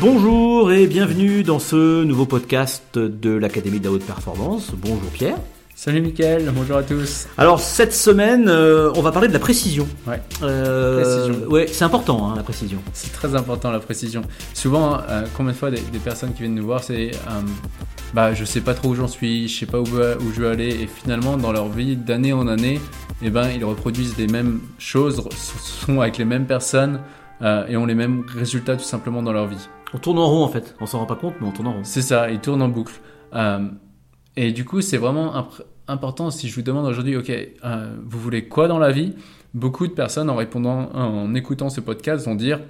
Bonjour et bienvenue dans ce nouveau podcast de l'Académie de la Haute Performance. Bonjour Pierre. Salut Mickaël, bonjour à tous. Alors cette semaine, euh, on va parler de la précision. Ouais. Euh, Précision. Ouais, c'est important hein, la précision. C'est très important la précision. Souvent, euh, combien de fois des, des personnes qui viennent nous voir, c'est bah je sais pas trop où j'en suis, je sais pas où, où je veux aller, et finalement dans leur vie d'année en année, eh ben ils reproduisent les mêmes choses, sont avec les mêmes personnes et ont les mêmes résultats tout simplement dans leur vie. On tourne en rond en fait. On s'en rend pas compte, mais on tourne en rond. C'est ça, ils tournent en boucle. Euh, et du coup, c'est vraiment imp- important si je vous demande aujourd'hui, ok, euh, vous voulez quoi dans la vie? Beaucoup de personnes en répondant, en écoutant ce podcast vont dire,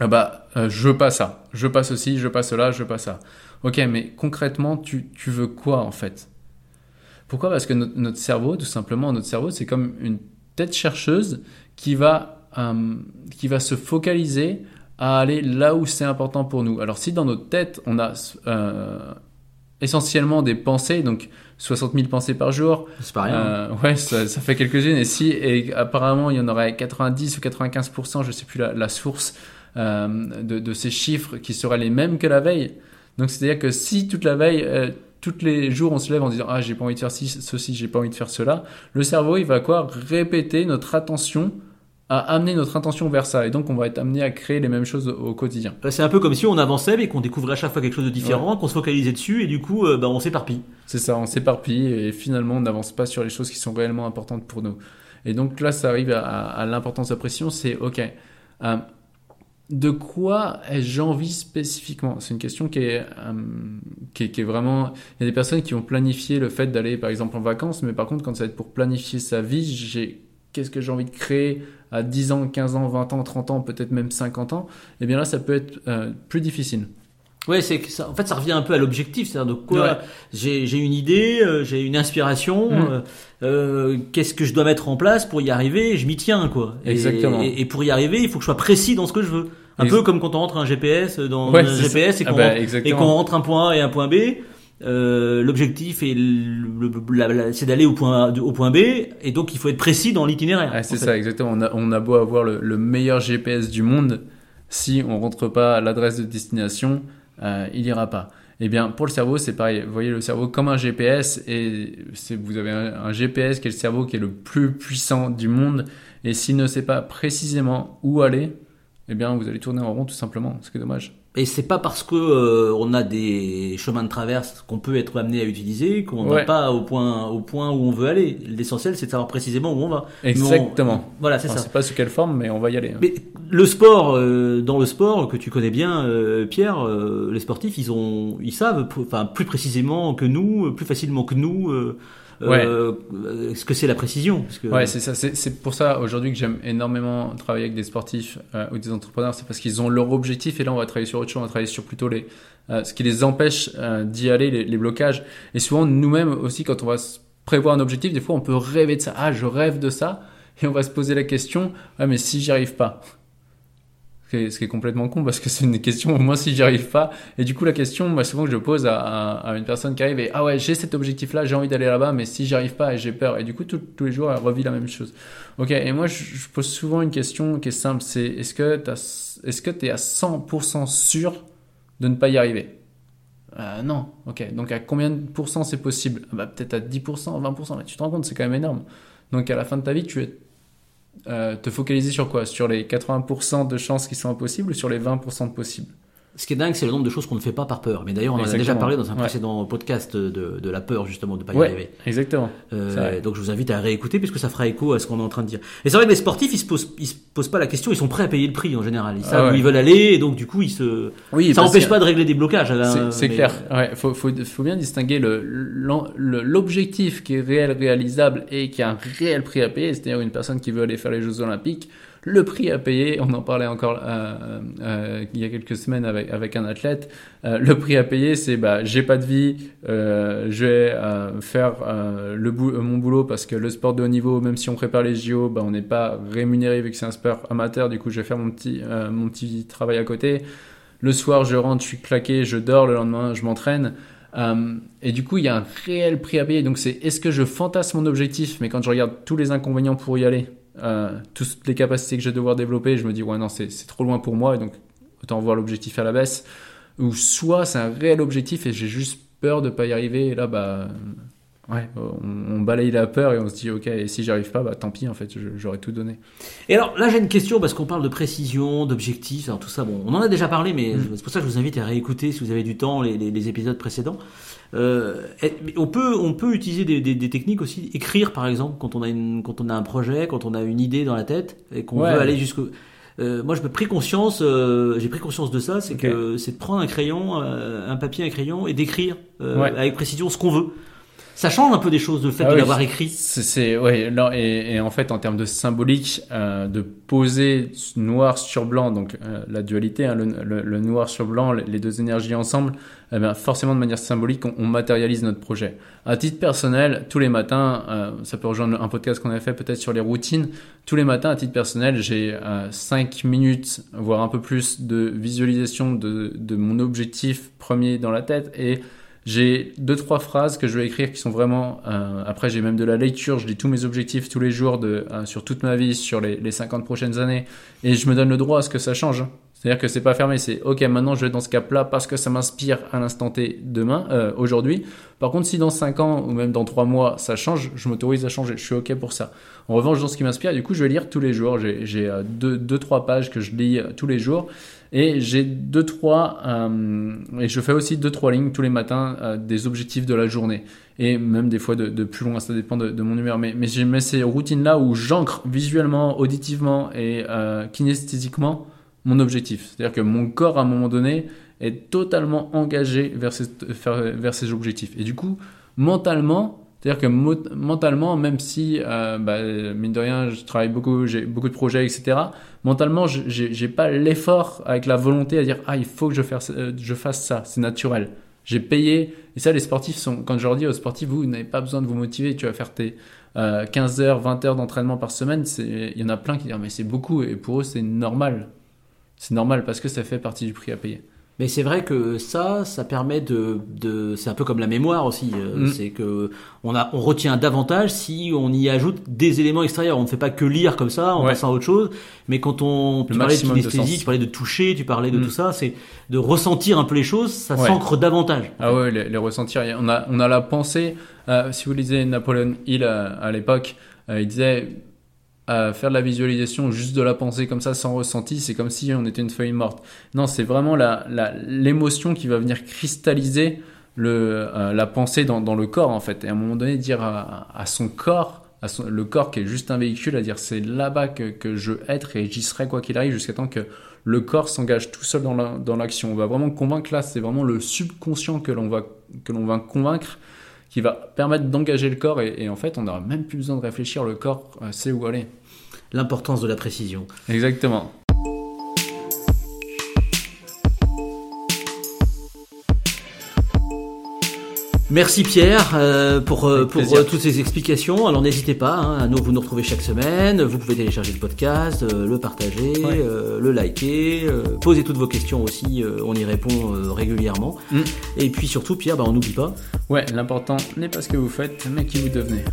ah bah, euh, je veux pas ça, je veux pas ceci, je veux pas cela, je veux pas ça. Ok, mais concrètement, tu, tu veux quoi en fait? Pourquoi? Parce que notre, cerveau, tout simplement, notre cerveau, c'est comme une tête chercheuse qui va, qui va se focaliser à aller là où c'est important pour nous. Alors si dans notre tête, on a euh, essentiellement des pensées, donc 60 000 pensées par jour, C'est pas rien. euh, ouais, ça, ça fait quelques-unes. Et si, et apparemment, il y en aurait 90 ou 95%, je sais plus la, la source euh, de, de ces chiffres qui seraient les mêmes que la veille. Donc, c'est-à-dire que si toute la veille, euh, tous les jours, on se lève en disant ah j'ai pas envie de faire ci, ceci, j'ai pas envie de faire cela, le cerveau il va quoi? Répéter notre attention à amener notre attention vers ça. Et donc, on va être amené à créer les mêmes choses au, au quotidien. Euh, C'est un peu comme si on avançait mais qu'on découvrait à chaque fois quelque chose de différent, qu'on se focalisait dessus et du coup, euh, bah, on s'éparpille. C'est ça, on s'éparpille et finalement on n'avance pas sur les choses qui sont réellement importantes pour nous. Et donc là, ça arrive à, à l'importance de la pression, c'est ok, euh, de quoi ai-je envie spécifiquement? C'est une question qui est, euh, qui est, qui est vraiment... Il y a des personnes qui ont planifié le fait d'aller par exemple en vacances, mais par contre quand ça va être pour planifier sa vie, j'ai qu'est-ce que j'ai envie de créer à 10 ans, 15 ans, 20 ans, 30 ans, peut-être même 50 ans, et bien là ça peut être euh, plus difficile. Ouais, c'est que ça, en fait, ça revient un peu à l'objectif, c'est-à-dire de quoi Ouais. j'ai une idée, euh, j'ai une inspiration, Mhm. euh, qu'est-ce que je dois mettre en place pour y arriver, je m'y tiens, quoi. Et- Exactement. Et, et pour y arriver, il faut que je sois précis dans ce que je veux. Un peu comme quand on rentre un GPS dans Ouais, un GPS et ça. qu'on Ah bah, rentre, et qu'on rentre un point A et un point B. Euh, l'objectif est c'est d'aller au point A- au point B et donc il faut être précis dans l'itinéraire. Ah, c'est ça, exactement. On a, on a beau avoir le, le meilleur GPS du monde, si on rentre pas à l'adresse de destination, euh, il ira pas. Eh bien, pour le cerveau, c'est pareil. Vous voyez le cerveau comme un GPS, et c'est, vous avez un, un GPS qui est le cerveau qui est le plus puissant du monde, et s'il ne sait pas précisément où aller, eh bien, vous allez tourner en rond tout simplement, ce qui est dommage. Et c'est pas parce que euh, on a des chemins de traverse qu'on peut être amené à utiliser qu'on Ouais. pas au point au point où on veut aller. L'essentiel c'est de savoir précisément où on va. Mais on- Exactement. Voilà, c'est ça. sait pas sous quelle forme, mais on va y aller. hein. Mais le sport, euh, dans le sport que tu connais bien, euh, Pierre, les sportifs, ils ont, ils savent, enfin plus précisément que nous, plus facilement que nous, Ouais. euh, euh, ce que c'est la précision. Parce que, Ouais, c'est ça. C'est pour ça aujourd'hui que j'aime énormément travailler avec des sportifs euh, ou des entrepreneurs. C'est parce qu'ils ont leur objectif et là on va travailler sur autre chose. On va travailler sur plutôt les euh, ce qui les empêche d'y aller, les, les blocages. Et souvent nous-mêmes aussi quand on va prévoir un objectif, des fois on peut rêver de ça. Ah, je rêve de ça. Et on va se poser la question. Ah, mais si j'y arrive pas? Ce qui est- complètement con parce que c'est une question, moi si j'y arrive pas. Et du coup, la question, moi souvent que je pose à, à- une personne qui arrive et ah ouais, j'ai cet objectif-là, j'ai envie d'aller là-bas, mais si j'y arrive pas et j'ai peur. Et du coup, tout- tous les jours, elle revit la même chose. Ok, et moi je, pose souvent une question qui est simple c'est est-ce que est-ce que es à 100% sûr de ne pas y arriver? Euh, Non, ok. Donc à combien de pourcents c'est possible? Ah bah, Peut-être à 10%, 20%, mais tu te rends compte, c'est quand même énorme. Donc à la fin de ta vie, tu es euh, te focaliser sur quoi? Sur les 80% de chances qui sont impossibles ou sur les 20% de possibles? Ce qui est dingue, c'est le nombre de choses qu'on ne fait pas par peur. Mais d'ailleurs, on en a déjà parlé dans un Ouais. précédent podcast de, de la peur justement de pas y Ouais, arriver. exactement. Euh, donc je vous invite à réécouter puisque ça fera écho à ce qu'on est en train de dire. Et c'est vrai que les sportifs, ils se posent, ils se posent pas la question, ils sont prêts à payer le prix en général. Ils Ah savent ouais. où ils veulent aller et donc du coup ils se. Oui, ça n'empêche pas de régler des blocages. C'est- mais- clair. Ouais, faut, faut, faut bien distinguer l'objectif qui est réel, réalisable et qui a un réel prix à payer. C'est-à-dire une personne qui veut aller faire les Jeux Olympiques. Le prix à payer, on en parlait encore euh, euh, il y a quelques semaines avec, avec un athlète. Euh, le prix à payer, c'est bah j'ai pas de vie, euh, je vais euh, faire euh, le bou- euh, mon boulot parce que le sport de haut niveau, même si on prépare les JO, bah on n'est pas rémunéré vu que c'est un sport amateur. Du coup, je vais faire mon petit euh, mon petit travail à côté. Le soir, je rentre, je suis claqué, je dors. Le lendemain, je m'entraîne. Euh, et du coup, il y a un réel prix à payer. Donc, c'est est-ce que je fantasme mon objectif, mais quand je regarde tous les inconvénients pour y aller, euh, toutes les capacités que je vais devoir développer, je me dis, ouais, non, c'est trop loin pour moi. Et donc, autant voir l'objectif à la baisse. Ou soit c'est un réel objectif et j'ai juste peur de pas y arriver. Et là, bah, ouais, on, on, balaye la peur et on se dit, ok, et si j'arrive pas, bah tant pis, en fait, j'aurais tout donné. Et alors là, j'ai une question parce qu'on parle de précision, d'objectif, tout ça. Bon, on en a déjà parlé, mais mm. c'est pour ça que je vous invite à réécouter si vous avez du temps les, les, les épisodes précédents. Euh, on peut on peut utiliser des, des, des, techniques aussi, écrire par exemple quand on a une quand on a un projet, quand on a une idée dans la tête et qu'on Ouais. veut aller jusqu'au euh, moi, je me pris conscience, euh, j'ai pris conscience de ça, c'est que c'est de prendre un crayon, euh, un papier, un crayon et d'écrire euh, Ouais. avec précision ce qu'on veut. Ça change un peu des choses, le fait Ah de oui. l'avoir écrit. C'est, ouais, là, et, et en fait, en termes de symbolique, euh, de poser noir sur blanc, donc euh, la dualité, hein, le, le- le noir sur blanc, les deux énergies ensemble, eh ben, forcément de manière symbolique, on, on matérialise notre projet. À titre personnel, tous les matins, euh, ça peut rejoindre un podcast qu'on avait fait peut-être sur les routines, tous les matins, à titre personnel, j'ai 5 minutes, voire un peu plus de visualisation de, de mon objectif premier dans la tête et j'ai deux trois phrases que je vais écrire qui sont vraiment. euh, après, j'ai même de la lecture. Je lis tous mes objectifs tous les jours de euh, sur toute ma vie, sur les, les 50 prochaines années, et je me donne le droit à ce que ça change. C'est-à-dire que c'est pas fermé. C'est ok. Maintenant, je vais dans ce cap-là parce que ça m'inspire à l'instant T demain, euh, aujourd'hui. Par contre, si dans 5 ans ou même dans 3 mois ça change, je m'autorise à changer. Je suis ok pour ça. En revanche, dans ce qui m'inspire, du coup, je vais lire tous les jours. J'ai j'ai, euh, deux, deux pages que je lis euh, tous les jours. Et j'ai deux trois euh, et je fais aussi deux trois lignes tous les matins euh, des objectifs de la journée et même des fois de, plus loin ça dépend de, mon humeur mais mais j'ai ces routines là où j'ancre visuellement auditivement et kinesthésiquement mon objectif c'est à dire que mon corps à un moment donné est totalement engagé vers ces, vers, objectifs et du coup mentalement c'est-à-dire que mentalement, même si, euh, bah, mine de rien, je travaille beaucoup, j'ai beaucoup de projets, etc. Mentalement, je- j'ai pas l'effort avec la volonté à dire ah il faut que je fasse, euh, je fasse ça, c'est naturel. J'ai payé et ça les sportifs sont quand je leur dis aux sportifs vous, n'avez pas besoin de vous motiver, tu vas faire tes euh, 15 heures, 20 heures d'entraînement par semaine, il y en a plein qui disent mais c'est beaucoup et pour eux c'est normal. C'est normal parce que ça fait partie du prix à payer. Mais c'est vrai que ça, ça permet de, de c'est un peu comme la mémoire aussi. euh, Mm. C'est que on a, on retient davantage si on y ajoute des éléments extérieurs. On ne fait pas que lire comme ça en Ouais. passant à autre chose. Mais quand on, tu parlais de kinesthésie, tu parlais de toucher, tu parlais de Mm. tout ça, c'est de ressentir un peu les choses. Ça Ouais. s'ancre davantage. Ah ouais, les, les ressentir. On a, on a la pensée. euh, si vous lisez Napoleon Hill à, à l'époque, euh, il disait euh, faire de la visualisation juste de la pensée comme ça sans ressenti, c'est comme si on était une feuille morte. Non, c'est vraiment la, la, l'émotion qui va venir cristalliser le, euh, la pensée dans, dans le corps en fait. Et à un moment donné, dire à, à son corps, à son, le corps qui est juste un véhicule, à dire c'est là-bas que, que je veux être et j'y serai quoi qu'il arrive jusqu'à temps que le corps s'engage tout seul dans la- dans l'action. On va vraiment convaincre là, c'est vraiment le subconscient que l'on va, que l'on va convaincre qui va permettre d'engager le corps et, et en fait on n'aura même plus besoin de réfléchir, le corps euh, sait où aller. L'importance de la précision. Exactement. Merci Pierre euh, pour, euh, pour euh, toutes ces explications. Alors n'hésitez pas, hein, à nous vous nous retrouvez chaque semaine. Vous pouvez télécharger le podcast, euh, le partager, Ouais. euh, le liker, euh, poser toutes vos questions aussi. euh, on y répond euh, régulièrement. Mm. Et puis surtout Pierre, bah, on n'oublie pas. Ouais, l'important n'est pas ce que vous faites, mais qui vous devenez.